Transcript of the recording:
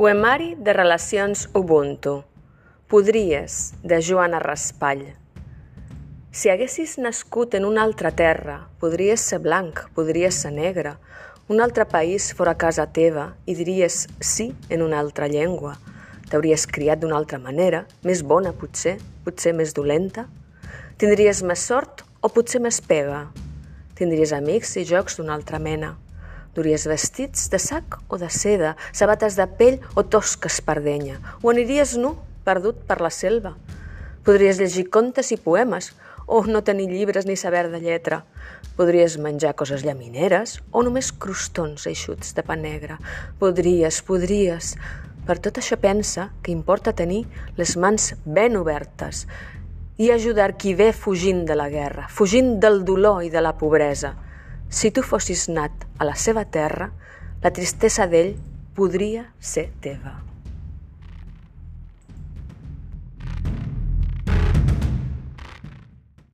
Poemari de relacions Ubuntu. Podries, de Joana Raspall. Si haguessis nascut en una altra terra, podries ser blanc, podries ser negre. Un altre país fora casa teva i diries sí en una altra llengua. T'hauries criat d'una altra manera, més bona potser, potser més dolenta. Tindries més sort o potser més pega. Tindries amics i jocs d'una altra mena. Duries vestits de sac o de seda, sabates de pell o tosques perdenya, o aniries nu, perdut per la selva. Podries llegir contes i poemes, o no tenir llibres ni saber de lletra. Podries menjar coses llamineres o només crostons eixuts de pa negre. Podries, podries. Per tot això pensa que importa tenir les mans ben obertes i ajudar qui ve fugint de la guerra, fugint del dolor i de la pobresa. Si tu fossis nat a la seva terra, la tristesa d'ell podria ser teva.